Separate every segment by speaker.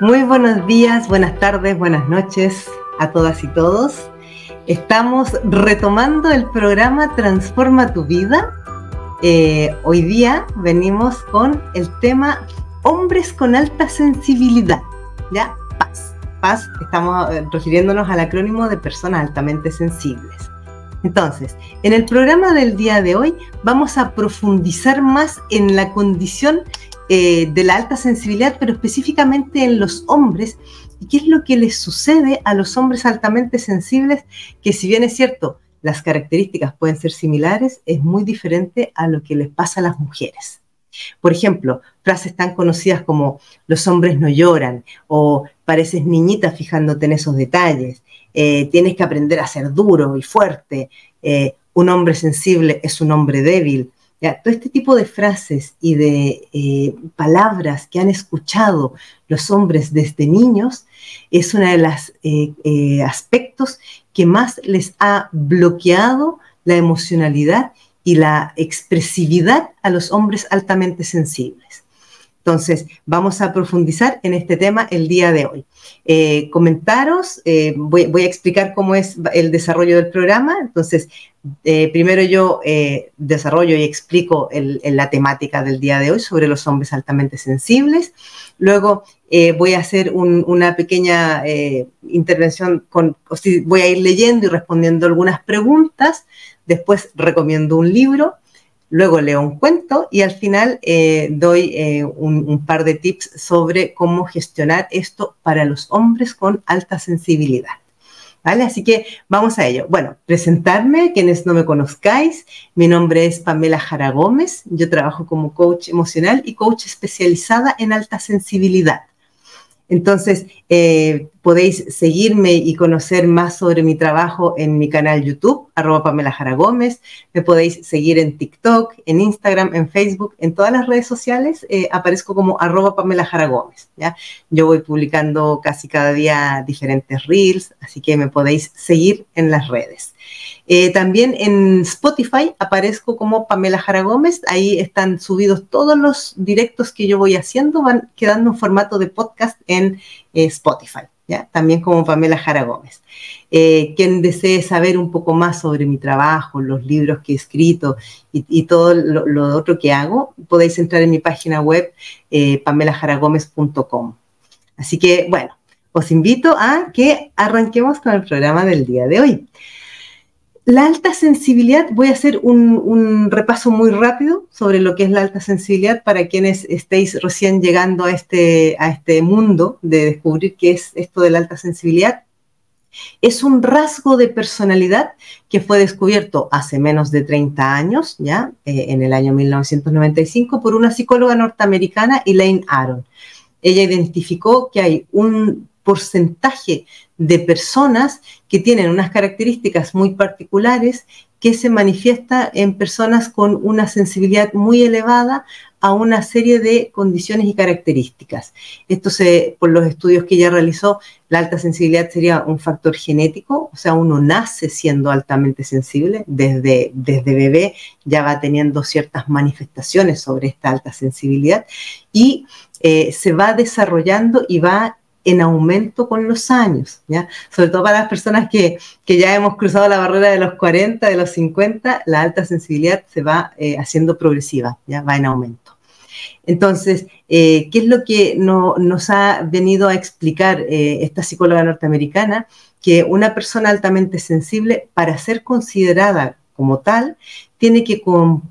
Speaker 1: Muy buenos días, buenas tardes, buenas noches a todas y todos. Estamos retomando el programa Transforma tu vida. Eh, hoy día venimos con el tema Hombres con alta sensibilidad. ¿Ya? Paz. Paz, estamos eh, refiriéndonos al acrónimo de personas altamente sensibles. Entonces, en el programa del día de hoy vamos a profundizar más en la condición eh, de la alta sensibilidad, pero específicamente en los hombres. ¿Y qué es lo que les sucede a los hombres altamente sensibles? Que si bien es cierto, las características pueden ser similares, es muy diferente a lo que les pasa a las mujeres. Por ejemplo, frases tan conocidas como los hombres no lloran o pareces niñita fijándote en esos detalles, eh, tienes que aprender a ser duro y fuerte, eh, un hombre sensible es un hombre débil. Todo este tipo de frases y de eh, palabras que han escuchado los hombres desde niños es uno de los aspectos que más les ha bloqueado la emocionalidad y la expresividad a los hombres altamente sensibles. Entonces, vamos a profundizar en este tema el día de hoy. Eh, comentaros, eh, voy, a explicar cómo es el desarrollo del programa. Entonces, eh, primero yo desarrollo y explico la temática del día de hoy sobre los hombres altamente sensibles. Luego voy a hacer una pequeña intervención, con, voy a ir leyendo y respondiendo algunas preguntas. Después recomiendo un libro luego leo un cuento y al final eh, doy eh, un, par de tips sobre cómo gestionar esto para los hombres con alta sensibilidad. ¿Vale? Así que vamos a ello. Bueno, presentarme, quienes no me conozcáis, mi nombre es Pamela Jara Gómez, yo trabajo como coach emocional y coach especializada en alta sensibilidad. Entonces, eh, podéis seguirme y conocer más sobre mi trabajo en mi canal YouTube, arroba Pamela Jara Gómez. Me podéis seguir en TikTok, en Instagram, en Facebook, en todas las redes sociales. Eh, aparezco como arroba Pamela Jara Gómez. ¿ya? Yo voy publicando casi cada día diferentes reels, así que me podéis seguir en las redes. Eh, también en Spotify aparezco como Pamela Jara Gómez. Ahí están subidos todos los directos que yo voy haciendo, van quedando en formato de podcast en eh, Spotify. ¿ya? También como Pamela Jara Gómez. Eh, quien desee saber un poco más sobre mi trabajo, los libros que he escrito y, todo lo, otro que hago, podéis entrar en mi página web pamelajaragómez.com. Así que, bueno, os invito a que arranquemos con el programa del día de hoy. La alta sensibilidad, voy a hacer un, repaso muy rápido sobre lo que es la alta sensibilidad para quienes estéis recién llegando a este, a este mundo de descubrir qué es esto de la alta sensibilidad. Es un rasgo de personalidad que fue descubierto hace menos de 30 años, ya eh, en el año 1995, por una psicóloga norteamericana, Elaine Aron. Ella identificó que hay un porcentaje de personas que tienen unas características muy particulares que se manifiesta en personas con una sensibilidad muy elevada a una serie de condiciones y características. Esto se, por los estudios que ella realizó, la alta sensibilidad sería un factor genético, o sea, uno nace siendo altamente sensible, desde, desde bebé ya va teniendo ciertas manifestaciones sobre esta alta sensibilidad y eh, se va desarrollando y va en aumento con los años, ¿ya? Sobre todo para las personas que, ya hemos cruzado la barrera de los 40, de los 50, la alta sensibilidad se va eh, haciendo progresiva, ¿ya? Va en aumento. Entonces, eh, ¿qué es lo que nos ha venido a explicar eh, esta psicóloga norteamericana? Que una persona altamente sensible, para ser considerada como tal, tiene que,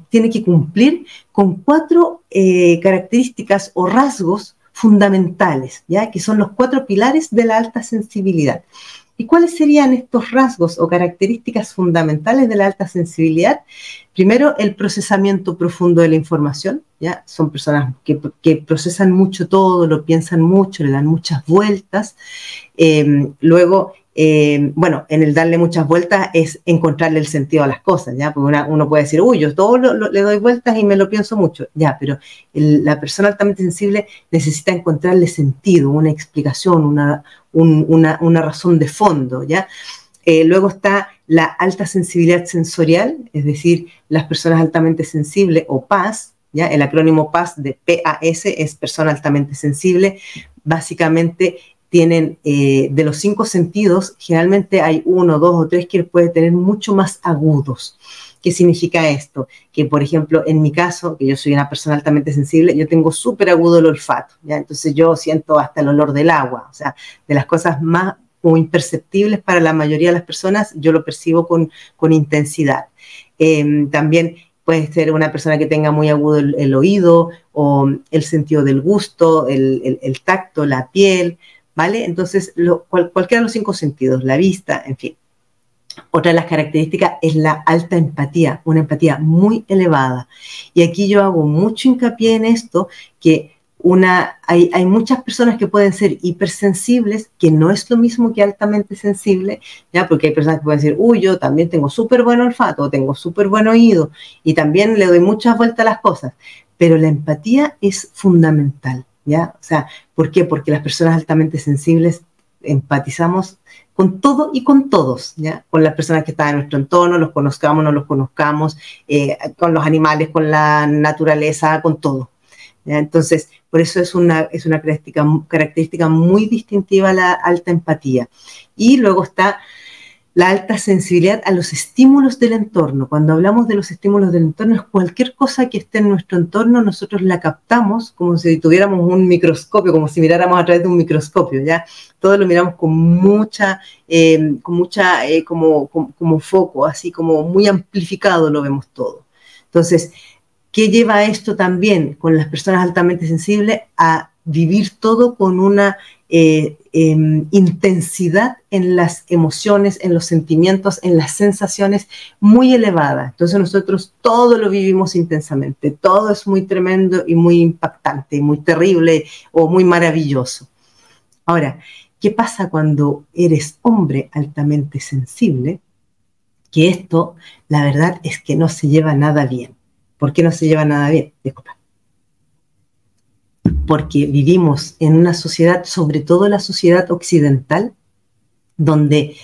Speaker 1: tiene que cumplir con cuatro características o rasgos fundamentales, ¿ya? que son los cuatro pilares de la alta sensibilidad. ¿Y cuáles serían estos rasgos o características fundamentales de la alta sensibilidad? Primero, el procesamiento profundo de la información. ¿ya? Son personas que, procesan mucho todo, lo piensan mucho, le dan muchas vueltas. Eh, luego, eh, bueno, en el darle muchas vueltas es encontrarle el sentido a las cosas, ¿ya? Porque uno puede decir, uy, yo todo le doy vueltas y me lo pienso mucho, ya, pero la persona altamente sensible necesita encontrarle sentido, una explicación, una, una, razón de fondo, ¿ya? Eh, luego está la alta sensibilidad sensorial, es decir, las personas altamente sensibles o paz ¿ya? El acrónimo PAS de PAS es persona altamente sensible. Básicamente tienen eh, de los cinco sentidos, generalmente hay uno, dos o tres que puede tener mucho más agudos. ¿Qué significa esto? Que, por ejemplo, en mi caso, que yo soy una persona altamente sensible, yo tengo súper agudo el olfato, ¿ya? Entonces yo siento hasta el olor del agua, o sea, de las cosas más imperceptibles para la mayoría de las personas, yo lo percibo con, con intensidad. Em, también puede ser una persona que tenga muy agudo el, oído o el sentido del gusto, el, el, tacto, la piel, ¿vale? Entonces, lo, cualquiera de los cinco sentidos, la vista, en fin. Otra de las características es la alta empatía, una empatía muy elevada. Y aquí yo hago mucho hincapié en esto, que una, hay, hay, muchas personas que pueden ser hipersensibles, que no es lo mismo que altamente sensible, ¿ya? porque hay personas que pueden decir, uy, yo también tengo súper buen olfato, tengo súper buen oído, y también le doy muchas vueltas a las cosas, pero la empatía es fundamental, O sea, ¿por qué? Porque las personas altamente sensibles empatizamos con todo y con todos. Con las personas que están en nuestro entorno, los conozcamos, no los conozcamos, eh, con los animales, con la naturaleza, con todo. Entonces, por eso es una, es una característica, característica muy distintiva la alta empatía. Y luego está la alta sensibilidad a los estímulos del entorno. Cuando hablamos de los estímulos del entorno, es cualquier cosa que esté en nuestro entorno, nosotros la captamos como si tuviéramos un microscopio, como si miráramos a través de un microscopio, ¿ya? Todo lo miramos con mucha, eh, con mucha, eh, como, como foco, así como muy amplificado lo vemos todo. Entonces, ¿Qué lleva esto también con las personas altamente sensibles a vivir todo con una eh, em, intensidad en las emociones, en los sentimientos, en las sensaciones muy elevada. Entonces nosotros todo lo vivimos intensamente, todo es muy tremendo y muy impactante, muy terrible o muy maravilloso. Ahora, ¿qué pasa cuando eres hombre altamente sensible? Que esto, la verdad es que no se lleva nada bien. ¿Por qué no se lleva nada bien? Disculpa. Porque vivimos en una sociedad, sobre todo la sociedad occidental, donde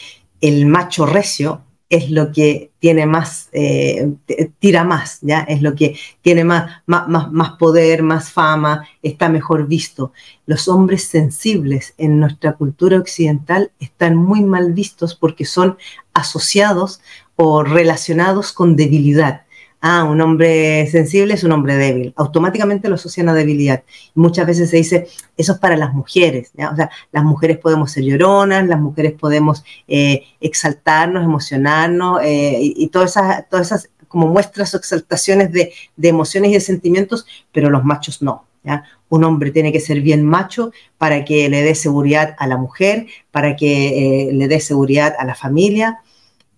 Speaker 1: el macho recio es lo que tiene más, eh, tira más, ¿ya? Es lo que tiene más, más, más, poder, más fama, está mejor visto. Los hombres sensibles en nuestra cultura occidental están muy mal vistos porque son asociados o relacionados con debilidad ah, un hombre sensible es un hombre débil. Automáticamente lo asocian a debilidad. Muchas veces se dice, eso es para las mujeres. O sea, las mujeres podemos ser lloronas, las mujeres podemos eh, exaltarnos, emocionarnos eh, y, todas esas, todas esas como muestras o exaltaciones de, emociones y de sentimientos, pero los machos no. Un hombre tiene que ser bien macho para que le dé seguridad a la mujer, para que eh, le dé seguridad a la familia.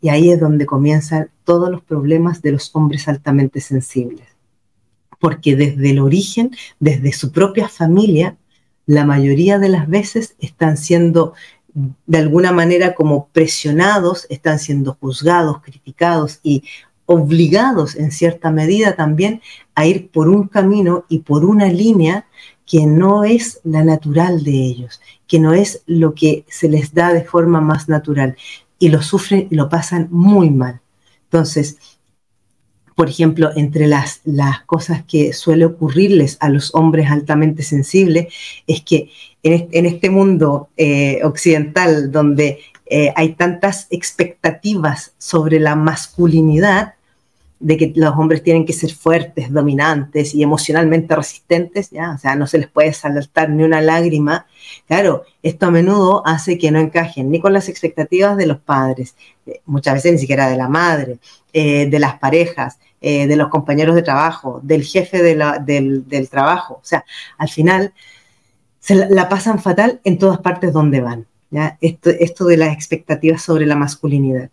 Speaker 1: Y ahí es donde comienzan todos los problemas de los hombres altamente sensibles. Porque desde el origen, desde su propia familia, la mayoría de las veces están siendo de alguna manera como presionados, están siendo juzgados, criticados y obligados en cierta medida también a ir por un camino y por una línea que no es la natural de ellos, que no es lo que se les da de forma más natural y lo sufren y lo pasan muy mal. Entonces, por ejemplo, entre las, las cosas que suele ocurrirles a los hombres altamente sensibles es que en, este mundo eh, occidental donde eh, hay tantas expectativas sobre la masculinidad, de que los hombres tienen que ser fuertes, dominantes y emocionalmente resistentes, ¿ya? O sea, no se les puede saltar ni una lágrima. Claro, esto a menudo hace que no encajen ni con las expectativas de los padres, eh, muchas veces ni siquiera de la madre, eh, de las parejas, eh, de los compañeros de trabajo, del jefe del, trabajo. O sea, al final se la, pasan fatal en todas partes donde van. ¿ya? Esto, esto de las expectativas sobre la masculinidad.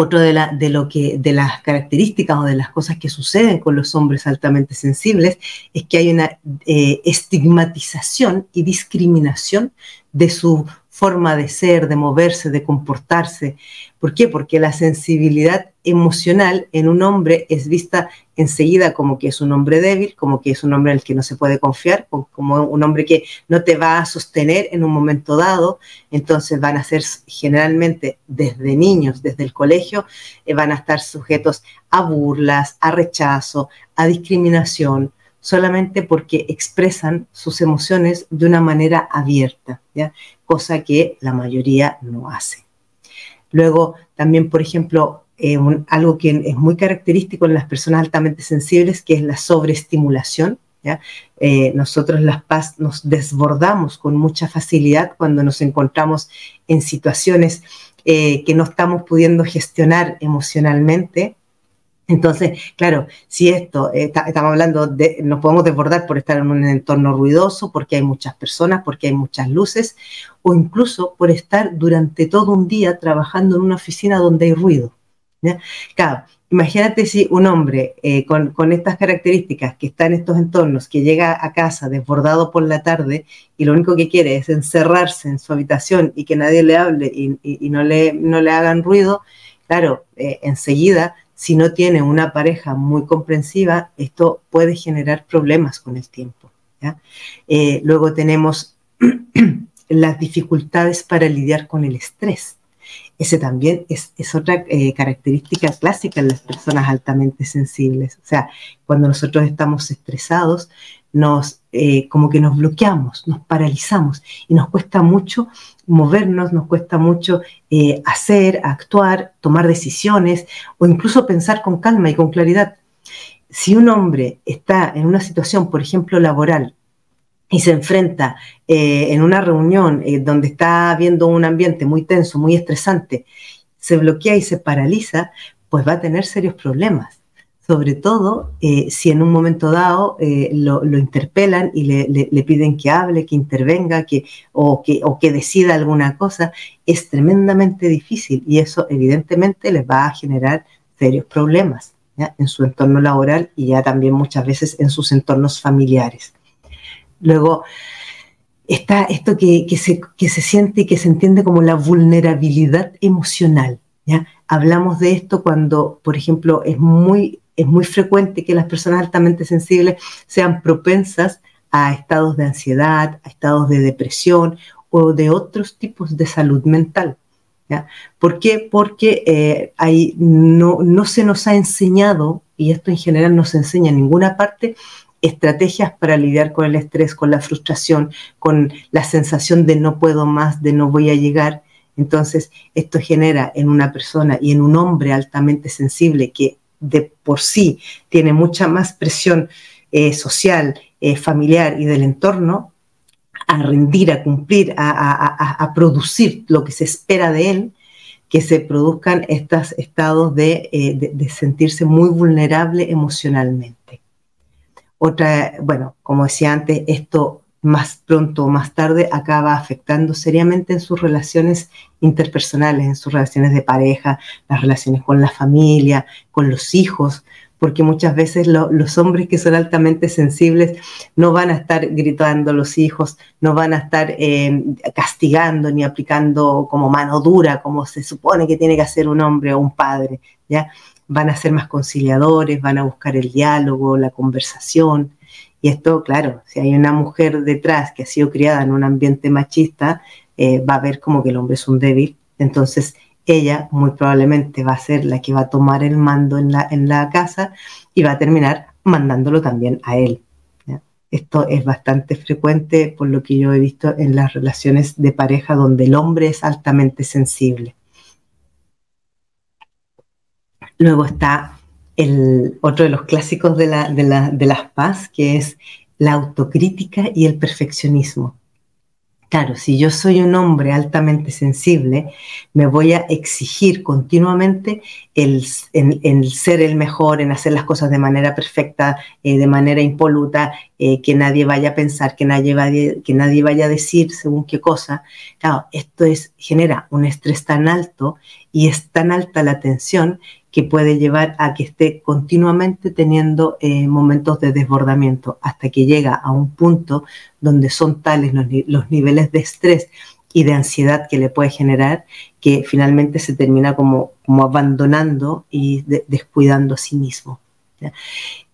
Speaker 1: Otro de, la, de, lo que, de las características o de las cosas que suceden con los hombres altamente sensibles es que hay una eh, estigmatización y discriminación de su forma de ser, de moverse, de comportarse. ¿Por qué? Porque la sensibilidad emocional en un hombre es vista enseguida como que es un hombre débil, como que es un hombre en el que no se puede confiar, como un hombre que no te va a sostener en un momento dado. Entonces van a ser generalmente desde niños, desde el colegio, eh, van a estar sujetos a burlas, a rechazo, a discriminación, solamente porque expresan sus emociones de una manera abierta, ¿ya? cosa que la mayoría no hace. Luego, también, por ejemplo, eh, algo que es muy característico en las personas altamente sensibles, que es la sobreestimulación. Eh, nosotros las paz nos desbordamos con mucha facilidad cuando nos encontramos en situaciones eh, que no estamos pudiendo gestionar emocionalmente entonces, claro, si esto, estamos hablando de, nos podemos desbordar por estar en un entorno ruidoso, porque hay muchas personas, porque hay muchas luces, o incluso por estar durante todo un día trabajando en una oficina donde hay ruido. Claro, imagínate si un hombre eh, con, estas características que está en estos entornos, que llega a casa desbordado por la tarde y lo único que quiere es encerrarse en su habitación y que nadie le hable y, no, le, no le hagan ruido, claro, eh, enseguida si no tiene una pareja muy comprensiva, esto puede generar problemas con el tiempo. Eh, luego tenemos las dificultades para lidiar con el estrés. Ese también es, otra eh, característica clásica en las personas altamente sensibles. O sea, cuando nosotros estamos estresados, nos, eh, como que nos bloqueamos, nos paralizamos y nos cuesta mucho movernos, nos cuesta mucho eh, hacer, actuar, tomar decisiones o incluso pensar con calma y con claridad. Si un hombre está en una situación, por ejemplo, laboral, y se enfrenta eh, en una reunión donde está viendo un ambiente muy tenso, muy estresante, se bloquea y se paraliza, pues va a tener serios problemas sobre todo eh, si en un momento dado eh, lo, interpelan y le, piden que hable, que intervenga que, o, que, o que decida alguna cosa, es tremendamente difícil y eso evidentemente les va a generar serios problemas en su entorno laboral y ya también muchas veces en sus entornos familiares. Luego, está esto que, se, que se siente y que se entiende como la vulnerabilidad emocional. ¿ya? Hablamos de esto cuando, por ejemplo, es muy es muy frecuente que las personas altamente sensibles sean propensas a estados de ansiedad, a estados de depresión o de otros tipos de salud mental. ¿Por qué? Porque eh, no, no se nos ha enseñado, y esto en general no se enseña en ninguna parte, estrategias para lidiar con el estrés, con la frustración, con la sensación de no puedo más, de no voy a llegar. Entonces, esto genera en una persona y en un hombre altamente sensible que de por sí tiene mucha más presión eh, social, eh, familiar y del entorno, a rendir, a cumplir, a, producir lo que se espera de él, que se produzcan estos estados de, eh, de sentirse muy vulnerable emocionalmente. Otra, bueno, como decía antes, esto más pronto o más tarde acaba afectando seriamente en sus relaciones interpersonales, en sus relaciones de pareja, las relaciones con la familia, con los hijos, porque muchas veces los hombres que son altamente sensibles no van a estar gritando los hijos, no van a estar eh, castigando ni aplicando como mano dura, como se supone que tiene que hacer un hombre o un padre, ¿ya? Van a ser más conciliadores, van a buscar el diálogo, la conversación, y esto, claro, si hay una mujer detrás que ha sido criada en un ambiente machista, eh, va a ver como que el hombre es un débil. Entonces, ella muy probablemente va a ser la que va a tomar el mando en la, en la casa y va a terminar mandándolo también a él. Esto es bastante frecuente por lo que yo he visto en las relaciones de pareja donde el hombre es altamente sensible. Luego está el, otro de los clásicos de, la, de, la, de las paz, que es la autocrítica y el perfeccionismo. Claro, si yo soy un hombre altamente sensible, me voy a exigir continuamente el, ser el mejor, en hacer las cosas de manera perfecta, eh, de manera impoluta, eh, que nadie vaya a pensar, que nadie, vaya, que nadie vaya a decir según qué cosa. Claro, esto es, genera un estrés tan alto y es tan alta la tensión que puede llevar a que esté continuamente teniendo eh, momentos de desbordamiento hasta que llega a un punto donde son tales los, niveles de estrés y de ansiedad que le puede generar que finalmente se termina como, como abandonando y descuidando a sí mismo.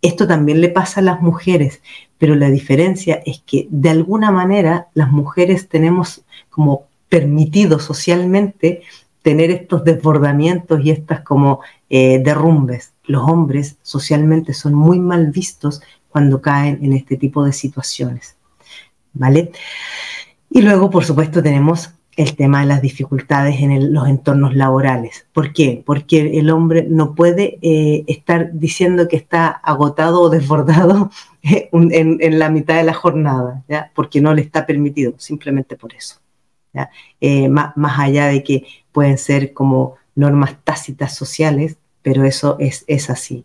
Speaker 1: Esto también le pasa a las mujeres, pero la diferencia es que de alguna manera las mujeres tenemos como permitido socialmente tener estos desbordamientos y estas como eh, derrumbes. Los hombres socialmente son muy mal vistos cuando caen en este tipo de situaciones. ¿Vale? Y luego, por supuesto, tenemos el tema de las dificultades en los entornos laborales. ¿Por qué? Porque el hombre no puede eh, estar diciendo que está agotado o desbordado en, la mitad de la jornada, porque no le está permitido, simplemente por eso. Eh, más, más, allá de que pueden ser como normas tácitas sociales, pero eso es, es así.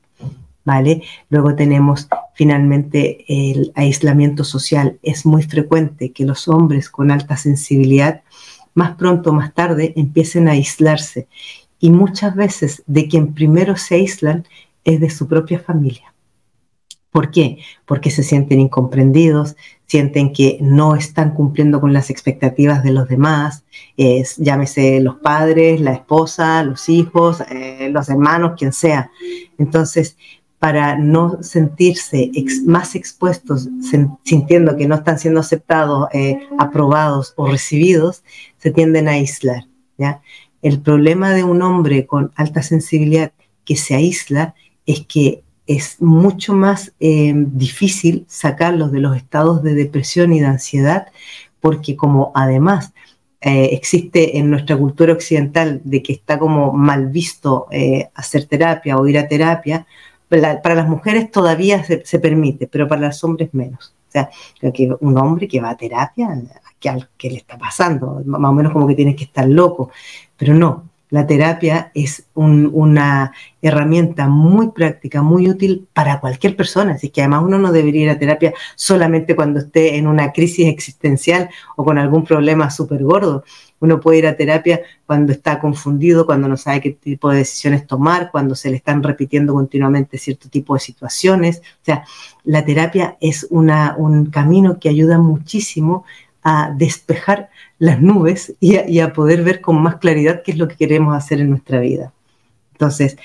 Speaker 1: ¿Vale? Luego tenemos finalmente el aislamiento social. Es muy frecuente que los hombres con alta sensibilidad más pronto o más tarde empiecen a aislarse. Y muchas veces de quien primero se aíslan es de su propia familia. ¿Por qué? Porque se sienten incomprendidos, sienten que no están cumpliendo con las expectativas de los demás, llámese los padres, la esposa, los hijos, eh, los hermanos, quien sea. Entonces, para no sentirse más expuestos, sintiendo que no están siendo aceptados, eh, aprobados o recibidos, se tienden a aislar. ¿ya? El problema de un hombre con alta sensibilidad que se aísla es que es mucho más eh, difícil sacarlos de los estados de depresión y de ansiedad, porque como además eh, existe en nuestra cultura occidental de que está como mal visto hacer terapia o ir a terapia, para las mujeres todavía se, permite, pero para los hombres menos. O sea, que un hombre que va a terapia, ¿qué, le está pasando? Más o menos como que tiene que estar loco. Pero no, la terapia es una herramienta muy práctica, muy útil para cualquier persona. Así que además uno no debería ir a terapia solamente cuando esté en una crisis existencial o con algún problema súper gordo. Uno puede ir a terapia cuando está confundido, cuando no sabe qué tipo de decisiones tomar, cuando se le están repitiendo continuamente cierto tipo de situaciones. O sea, la terapia es un camino que ayuda muchísimo a despejar las nubes y a, poder ver con más claridad qué es lo que queremos hacer en nuestra vida. Entonces,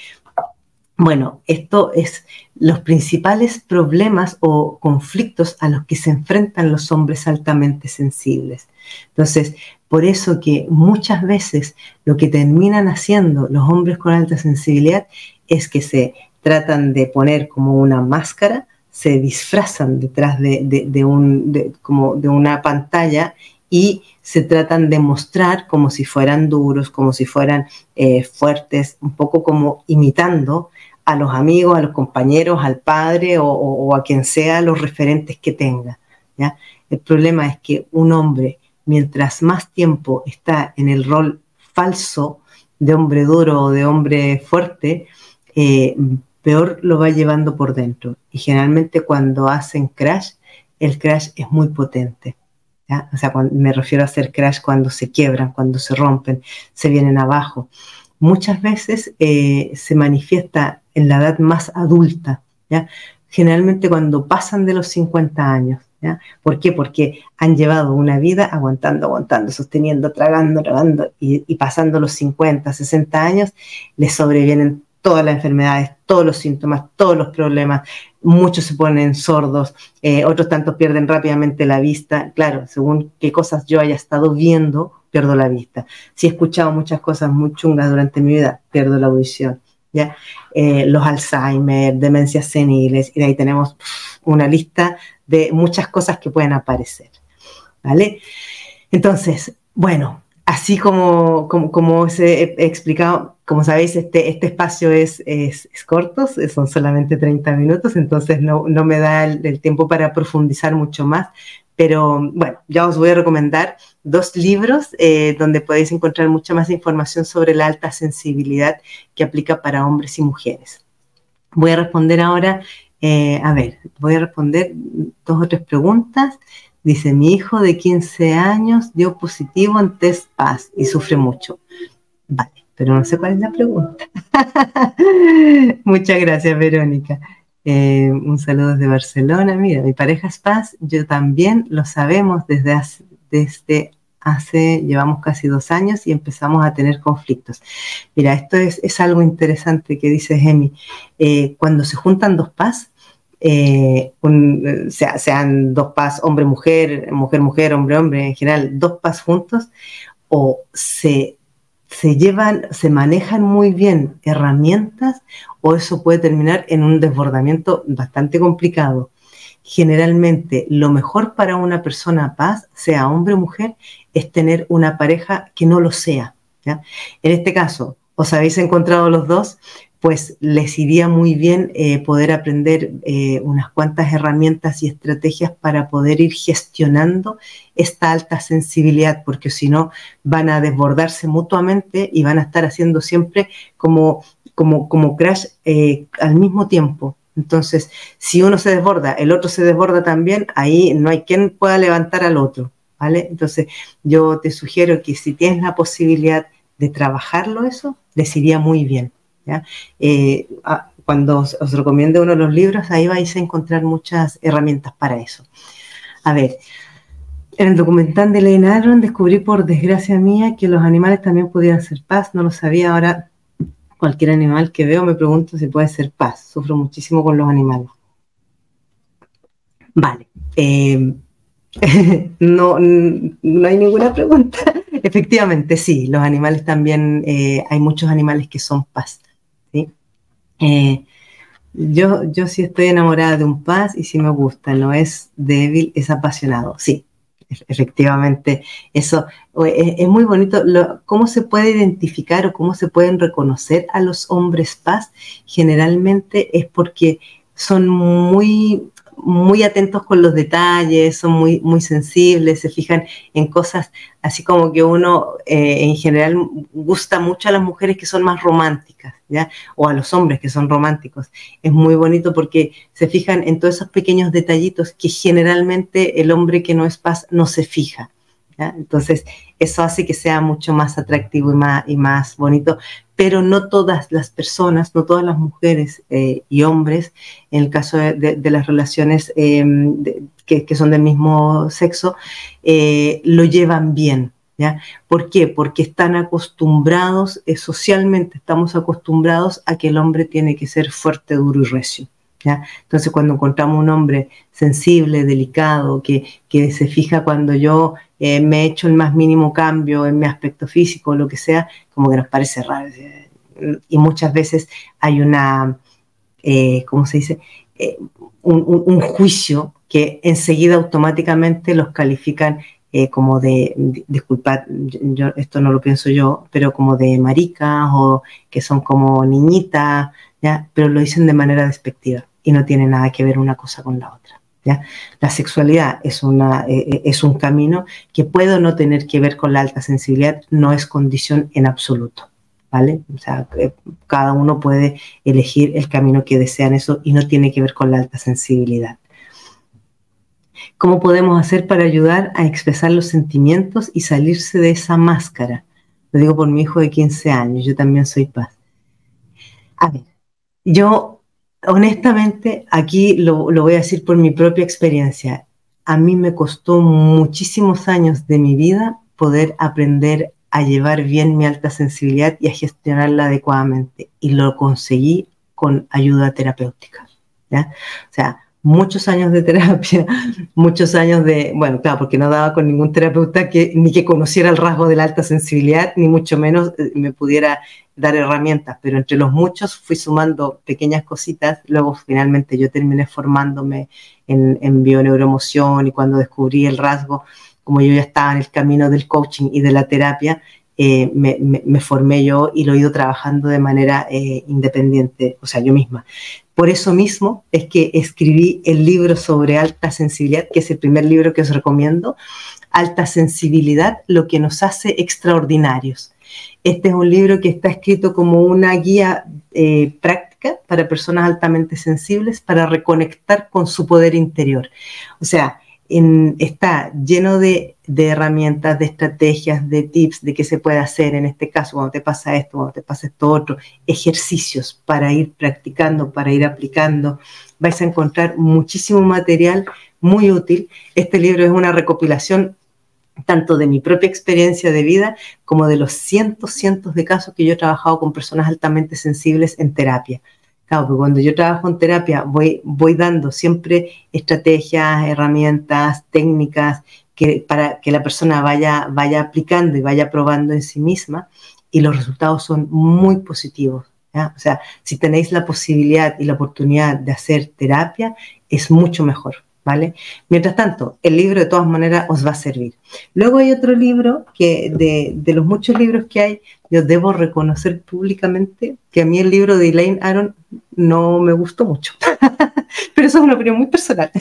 Speaker 1: bueno, esto es los principales problemas o conflictos a los que se enfrentan los hombres altamente sensibles. Entonces, por eso que muchas veces lo que terminan haciendo los hombres con alta sensibilidad es que se tratan de poner como una máscara, se disfrazan detrás de, un, como de una pantalla y se tratan de mostrar como si fueran duros, como si fueran eh, fuertes, un poco como imitando a los amigos, a los compañeros, al padre o, a quien sea los referentes que tenga. El problema es que un hombre mientras más tiempo está en el rol falso de hombre duro o de hombre fuerte, eh, peor lo va llevando por dentro. Y generalmente cuando hacen crash, el crash es muy potente. O sea, me refiero a hacer crash cuando se quiebran, cuando se rompen, se vienen abajo. Muchas veces eh, se manifiesta en la edad más adulta, ¿ya? generalmente cuando pasan de los 50 años. ¿Por qué? Porque han llevado una vida aguantando, aguantando, sosteniendo, tragando, tragando y, pasando los 50, 60 años, les sobrevienen todas las enfermedades, todos los síntomas, todos los problemas. Muchos se ponen sordos, eh, otros tantos pierden rápidamente la vista. Claro, según qué cosas yo haya estado viendo, pierdo la vista. Si he escuchado muchas cosas muy chungas durante mi vida, pierdo la audición. ¿ya? Eh, los Alzheimer, demencias seniles, y ahí tenemos una lista de muchas cosas que pueden aparecer. ¿Vale? Entonces, bueno, así como, como, os he explicado, como sabéis, este, este espacio es, es, corto, son solamente 30 minutos, entonces no, me da el, tiempo para profundizar mucho más. Pero bueno, ya os voy a recomendar dos libros eh, donde podéis encontrar mucha más información sobre la alta sensibilidad que aplica para hombres y mujeres. Voy a responder ahora eh, a ver, voy a responder dos o tres preguntas. Dice, mi hijo de 15 años dio positivo en test PAS y sufre mucho. Vale. pero no sé cuál es la pregunta. Muchas gracias, Verónica. Eh, un saludo desde Barcelona. Mira, mi pareja es paz, yo también lo sabemos desde hace, desde hace, llevamos casi dos años y empezamos a tener conflictos. Mira, esto es, algo interesante que dice Gemi. Eh, cuando se juntan dos paz, eh, sean dos paz hombre-mujer, mujer-mujer, hombre-hombre, en general, dos paz juntos, o se, se llevan, se manejan muy bien herramientas, o eso puede terminar en un desbordamiento bastante complicado generalmente lo mejor para una persona paz, sea hombre o mujer, es tener una pareja que no lo sea. En este caso, os habéis encontrado los dos, pues les iría muy bien eh, poder aprender eh, unas cuantas herramientas y estrategias para poder ir gestionando esta alta sensibilidad, porque si no van a desbordarse mutuamente y van a estar haciendo siempre como, como, como crash eh, al mismo tiempo. Entonces, si uno se desborda, el otro se desborda también, ahí no hay quien pueda levantar al otro, ¿vale? Entonces, yo te sugiero que si tienes la posibilidad de trabajarlo eso, les iría muy bien, Eh, cuando os, os, recomiende uno de los libros, ahí vais a encontrar muchas herramientas para eso. A ver, en el documental de Lane Aron descubrí por desgracia mía que los animales también podían ser paz, no lo sabía, ahora cualquier animal que veo me pregunto si puede ser paz. Sufro muchísimo con los animales. Vale. Eh, no, no hay ninguna pregunta. Efectivamente, sí, los animales también, eh, hay muchos animales que son paz. Yo, yo sí estoy enamorada de un paz y sí me gusta, no es débil, es apasionado. Sí, efectivamente, eso es, muy bonito. ¿Cómo se puede identificar o cómo se pueden reconocer a los hombres paz? Generalmente es porque son muy muy atentos con los detalles, son muy, muy sensibles, se fijan en cosas así como que uno eh, en general gusta mucho a las mujeres que son más románticas, ¿ya? O a los hombres que son románticos. Es muy bonito porque se fijan en todos esos pequeños detallitos que generalmente el hombre que no es paz no se fija. Entonces, eso hace que sea mucho más atractivo y más, y más bonito, pero no todas las personas, no todas las mujeres eh, y hombres, en el caso de, las relaciones em, que, son del mismo sexo, eh, lo llevan bien. ¿Por qué? Porque están acostumbrados, eh, socialmente estamos acostumbrados a que el hombre tiene que ser fuerte, duro y recio. Entonces, cuando encontramos un hombre sensible, delicado, que, que se fija cuando yo eh, me he hecho el más mínimo cambio en mi aspecto físico, lo que sea, como que nos parece raro. Y muchas veces hay una, eh, ¿cómo se dice? Eh, un, juicio que enseguida automáticamente los califican como de, disculpad, yo, esto no lo pienso yo, pero como de maricas o que son como niñitas, ¿ya? pero lo dicen de manera despectiva y no tiene nada que ver una cosa con la otra. La sexualidad es, una, eh, eh, es un camino que puede no tener que ver con la alta sensibilidad, no es condición en absoluto. ¿Vale? O eh, cada uno puede elegir el camino que desea en eso y no tiene que ver con la alta sensibilidad. ¿Cómo podemos hacer para ayudar a expresar los sentimientos y salirse de esa máscara? Lo digo por mi hijo de 15 años, yo también soy paz. A ver, yo honestamente, aquí lo, voy a decir por mi propia experiencia. A mí me costó muchísimos años de mi vida poder aprender a llevar bien mi alta sensibilidad y a gestionarla adecuadamente. Y lo conseguí con ayuda terapéutica. O sea, muchos años de terapia, muchos años de, bueno, claro, porque no daba con ningún terapeuta que ni que conociera el rasgo de la alta sensibilidad, ni mucho menos eh, me pudiera dar herramientas, pero entre los muchos fui sumando pequeñas cositas, luego finalmente yo terminé formándome en, en bioneuroemoción y cuando descubrí el rasgo, como yo ya estaba en el camino del coaching y de la terapia, eh, me, formé yo y lo he ido trabajando de manera eh, independiente, o sea, yo misma. Por eso mismo es que escribí el libro sobre alta sensibilidad, que es el primer libro que os recomiendo, Alta Sensibilidad, lo que nos hace extraordinarios. Este es un libro que está escrito como una guía eh, práctica para personas altamente sensibles para reconectar con su poder interior. O sea, está lleno de, herramientas, de estrategias, de tips de qué se puede hacer en este caso, cuando te pasa esto, cuando te pasa esto otro, ejercicios para ir practicando, para ir aplicando. Vais a encontrar muchísimo material muy útil. Este libro es una recopilación tanto de mi propia experiencia de vida como de los cientos, cientos de casos que yo he trabajado con personas altamente sensibles en terapia. Claro, porque cuando yo trabajo en terapia voy, voy dando siempre estrategias, herramientas, técnicas que, para que la persona vaya, vaya aplicando y vaya probando en sí misma y los resultados son muy positivos. O sea, si tenéis la posibilidad y la oportunidad de hacer terapia, es mucho mejor. ¿Vale? Mientras tanto, el libro de todas maneras os va a servir. Luego hay otro libro que de, de, los muchos libros que hay, yo debo reconocer públicamente que a mí el libro de Elaine Aron no me gustó mucho. pero eso es una opinión muy personal.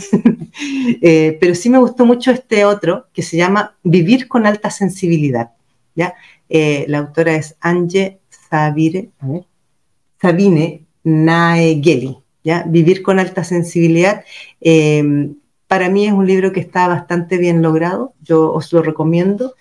Speaker 1: Eh, pero sí me gustó mucho este otro que se llama Vivir con alta sensibilidad. ¿ya? Eh, la autora es Ange Sabire, Sabine Naegeli. ¿Ya? Vivir con alta sensibilidad. Eh, para mí es un libro que está bastante bien logrado, yo os lo recomiendo.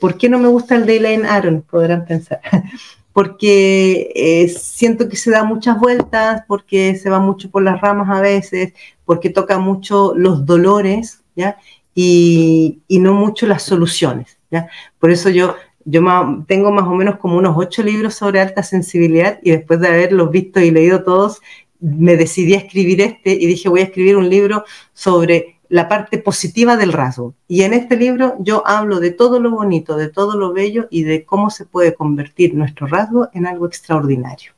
Speaker 1: ¿Por qué no me gusta el de Elaine Aron? Podrán pensar porque eh, siento que se da muchas vueltas, porque se va mucho por las ramas a veces, porque toca mucho los dolores, ¿ya? Y, no mucho las soluciones, ¿ya? Por eso yo, yo tengo más o menos como unos ocho libros sobre alta sensibilidad y después de haberlos visto y leído todos, me decidí a escribir este y dije voy a escribir un libro sobre la parte positiva del rasgo. Y en este libro yo hablo de todo lo bonito, de todo lo bello y de cómo se puede convertir nuestro rasgo en algo extraordinario.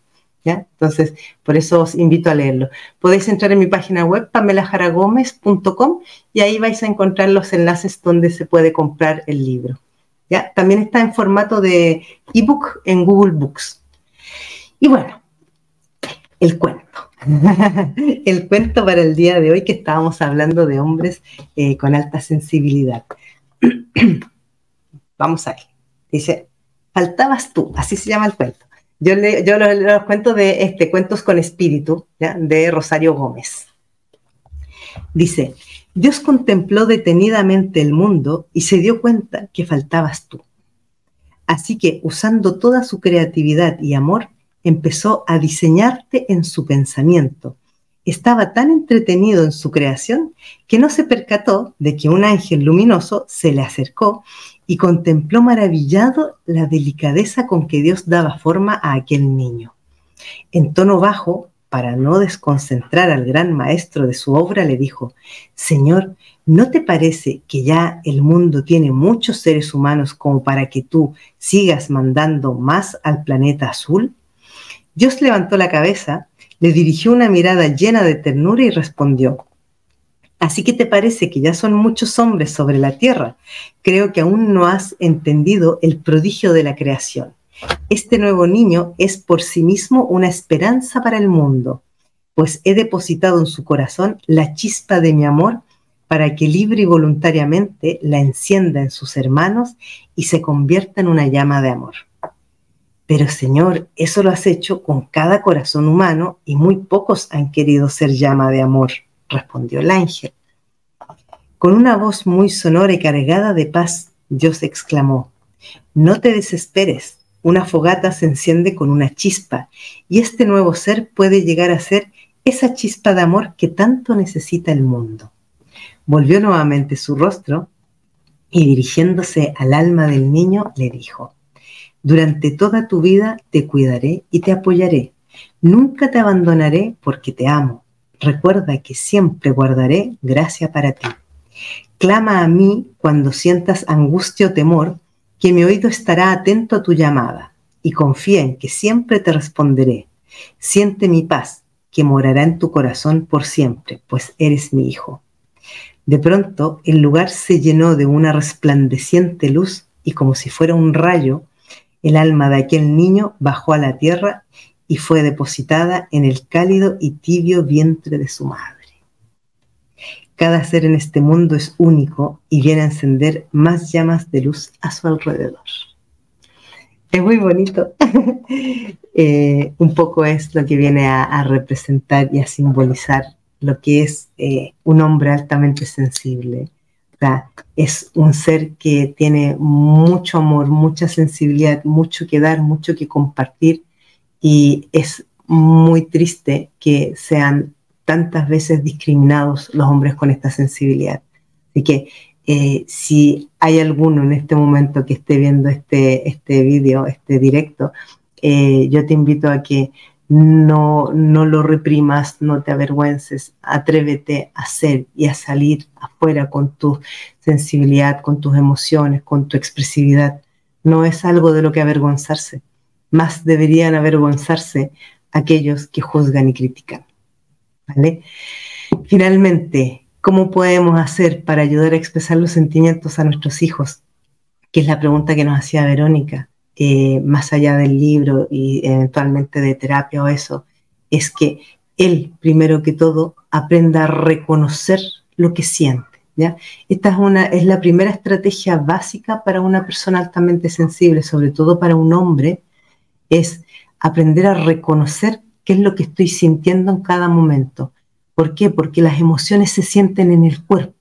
Speaker 1: ¿Ya? Entonces, por eso os invito a leerlo. Podéis entrar en mi página web, pamelajaragomez.com, y ahí vais a encontrar los enlaces donde se puede comprar el libro. ¿Ya? También está en formato de ebook en Google Books. Y bueno, el cuento. el cuento para el día de hoy que estábamos hablando de hombres eh, con alta sensibilidad. Vamos a ver. Dice, faltabas tú, así se llama el cuento. Yo, le, yo los, cuento de este, Cuentos con Espíritu, de Rosario Gómez. Dice, Dios contempló detenidamente el mundo y se dio cuenta que faltabas tú. Así que, usando toda su creatividad y amor, empezó a diseñarte en su pensamiento. Estaba tan entretenido en su creación que no se percató de que un ángel luminoso se le acercó y contempló maravillado la delicadeza con que Dios daba forma a aquel niño. En tono bajo, para no desconcentrar al gran maestro de su obra, le dijo, Señor, ¿no te parece que ya el mundo tiene muchos seres humanos como para que tú sigas mandando más al planeta azul? Dios levantó la cabeza, le dirigió una mirada llena de ternura y respondió, Así que te parece que ya son muchos hombres sobre la tierra. Creo que aún no has entendido el prodigio de la creación. Este nuevo niño es por sí mismo una esperanza para el mundo, pues he depositado en su corazón la chispa de mi amor para que libre y voluntariamente la encienda en sus hermanos y se convierta en una llama de amor. Pero Señor, eso lo has hecho con cada corazón humano y muy pocos han querido ser llama de amor, respondió el ángel. Con una voz muy sonora y cargada de paz, Dios exclamó, no te desesperes, una fogata se enciende con una chispa y este nuevo ser puede llegar a ser esa chispa de amor que tanto necesita el mundo. Volvió nuevamente su rostro y dirigiéndose al alma del niño le dijo, durante toda tu vida te cuidaré y te apoyaré. Nunca te abandonaré porque te amo. Recuerda que siempre guardaré gracia para ti. Clama a mí cuando sientas angustia o temor, que mi oído estará atento a tu llamada, y confía en que siempre te responderé. Siente mi paz, que morará en tu corazón por siempre, pues eres mi hijo. De pronto el lugar se llenó de una resplandeciente luz y como si fuera un rayo, el alma de aquel niño bajó a la tierra y fue depositada en el cálido y tibio vientre de su madre. Cada ser en este mundo es único y viene a encender más llamas de luz a su alrededor. Es muy bonito. Eh, un poco es lo que viene a, representar y a simbolizar lo que es eh, un hombre altamente sensible. Es un ser que tiene mucho amor, mucha sensibilidad, mucho que dar, mucho que compartir y es muy triste que sean tantas veces discriminados los hombres con esta sensibilidad. Así que eh, si hay alguno en este momento que esté viendo este, este vídeo, este directo, eh, yo te invito a que no, no lo reprimas, no te avergüences, atrévete a ser y a salir afuera con tu sensibilidad, con tus emociones, con tu expresividad. No es algo de lo que avergonzarse, más deberían avergonzarse aquellos que juzgan y critican. ¿Vale? Finalmente, ¿cómo podemos hacer para ayudar a expresar los sentimientos a nuestros hijos? Que es la pregunta que nos hacía Verónica. Eh, más allá del libro y eventualmente de terapia o eso, es que él, primero que todo, aprenda a reconocer lo que siente. ¿ya? Esta es, una, es la primera estrategia básica para una persona altamente sensible, sobre todo para un hombre, es aprender a reconocer qué es lo que estoy sintiendo en cada momento. ¿Por qué? Porque las emociones se sienten en el cuerpo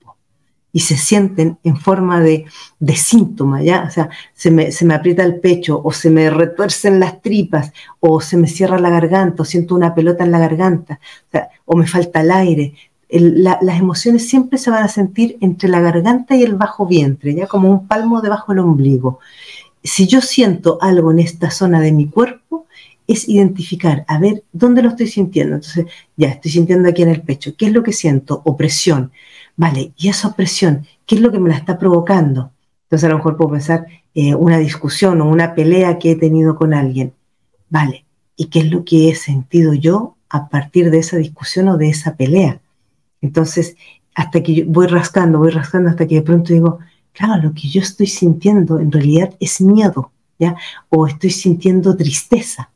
Speaker 1: y se sienten en forma de, de síntoma, ¿ya? O sea, se me, se me, aprieta el pecho o se me retuercen las tripas o se me cierra la garganta o siento una pelota en la garganta o, me falta el aire. las emociones siempre se van a sentir entre la garganta y el bajo vientre, ¿ya? Como un palmo debajo del ombligo. Si yo siento algo en esta zona de mi cuerpo, es identificar, a ver, ¿dónde lo estoy sintiendo? Entonces, ya, estoy sintiendo aquí en el pecho. ¿Qué es lo que siento? Opresión Vale, y esa opresión, ¿qué es lo que me la está provocando? Entonces a lo mejor puedo pensar eh, una discusión o una pelea que he tenido con alguien. Vale, ¿y qué es lo que he sentido yo a partir de esa discusión o de esa pelea? Entonces, hasta que yo voy rascando, voy rascando hasta que de pronto digo, claro, lo que yo estoy sintiendo en realidad es miedo, ¿ya? O estoy sintiendo tristeza.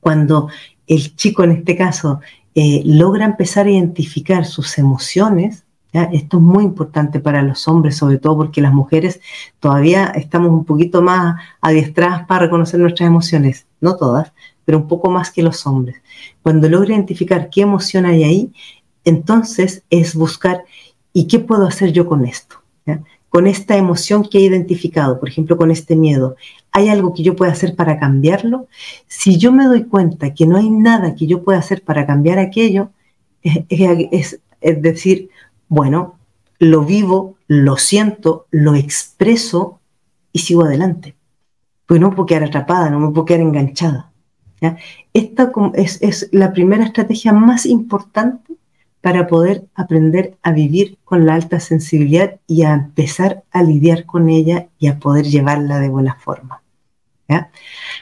Speaker 1: Cuando el chico en este caso eh, logra empezar a identificar sus emociones, esto es muy importante para los hombres, sobre todo porque las mujeres todavía estamos un poquito más adiestradas para reconocer nuestras emociones, no todas, pero un poco más que los hombres. Cuando logra identificar qué emoción hay ahí, entonces es buscar, ¿y qué puedo hacer yo con esto? Con esta emoción que he identificado, por ejemplo, con este miedo, ¿hay algo que yo pueda hacer para cambiarlo? Si yo me doy cuenta que no hay nada que yo pueda hacer para cambiar aquello, es decir, bueno, lo vivo, lo siento, lo expreso y sigo adelante. Pues no me puedo quedar atrapada, no me puedo quedar enganchada. Esta es, es la primera estrategia más importante para poder aprender a vivir con la alta sensibilidad y a empezar a lidiar con ella y a poder llevarla de buena forma.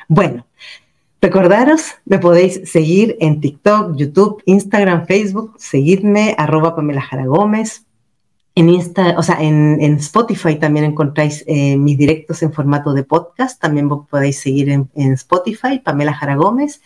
Speaker 1: Bueno, Recordaros, me podéis seguir en TikTok, YouTube, Instagram, Facebook, seguidme, arroba Pamela Jara Gómez. En, Insta, o sea, en, Spotify también encontráis eh, mis directos en formato de podcast. También vos podéis seguir en, Spotify, Pamela Jara Gómez.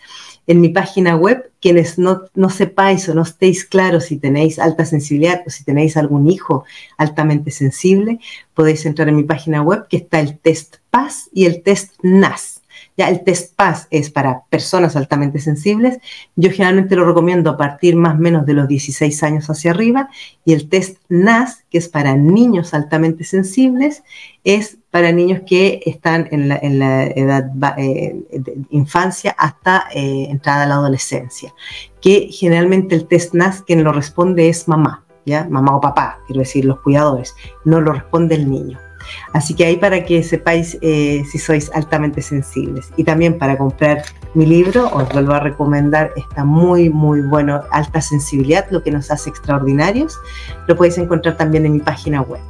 Speaker 1: En mi página web, quienes no, no sepáis o no estéis claros si tenéis alta sensibilidad o si tenéis algún hijo altamente sensible, podéis entrar en mi página web que está el test PAS y el test NAS ya el test PAS es para personas altamente sensibles. Yo generalmente lo recomiendo a partir más o menos de los 16 años hacia arriba. Y el test NAS, que es para niños altamente sensibles, es para niños que están en la, edad eh, infancia hasta eh, entrada a la adolescencia. Que generalmente el test NAS quien lo responde es mamá, ¿ya? Mamá o papá, quiero decir, los cuidadores. No lo responde el niño. Así que ahí para que sepáis eh, si sois altamente sensibles. Y también para comprar mi libro, os vuelvo a recomendar, está muy, muy bueno, Alta Sensibilidad, lo que nos hace extraordinarios. Lo podéis encontrar también en mi página web.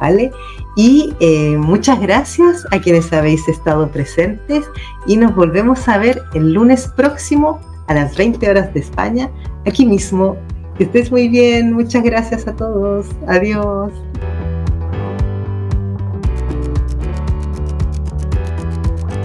Speaker 1: ¿Vale? Y eh, muchas gracias a quienes habéis estado presentes y nos volvemos a ver el lunes próximo a las 20 horas de España, aquí mismo. Que estés muy bien, muchas gracias a todos. Adiós.